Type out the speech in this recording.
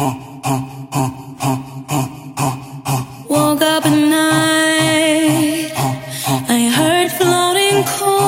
Woke up at night, I heard floating cold.